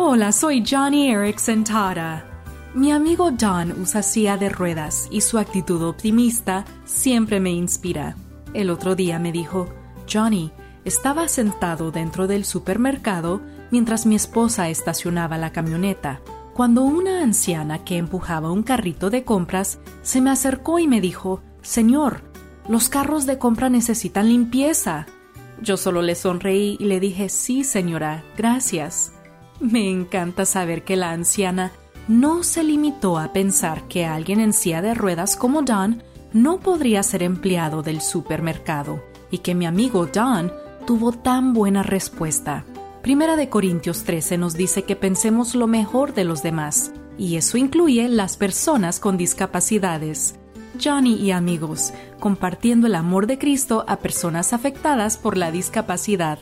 Hola, soy Johnny Erickson Tara. Mi amigo Don usa silla de ruedas y su actitud optimista siempre me inspira. El otro día me dijo, Johnny, estaba sentado dentro del supermercado mientras mi esposa estacionaba la camioneta, cuando una anciana que empujaba un carrito de compras se me acercó y me dijo, Señor, los carros de compra necesitan limpieza. Yo solo le sonreí y le dije, sí, señora, gracias. Me encanta saber que la anciana no se limitó a pensar que alguien en silla de ruedas como Don no podría ser empleado del supermercado y que mi amigo Don tuvo tan buena respuesta. Primera de Corintios 13 nos dice que pensemos lo mejor de los demás, y eso incluye las personas con discapacidades. Johnny y amigos, compartiendo el amor de Cristo a personas afectadas por la discapacidad.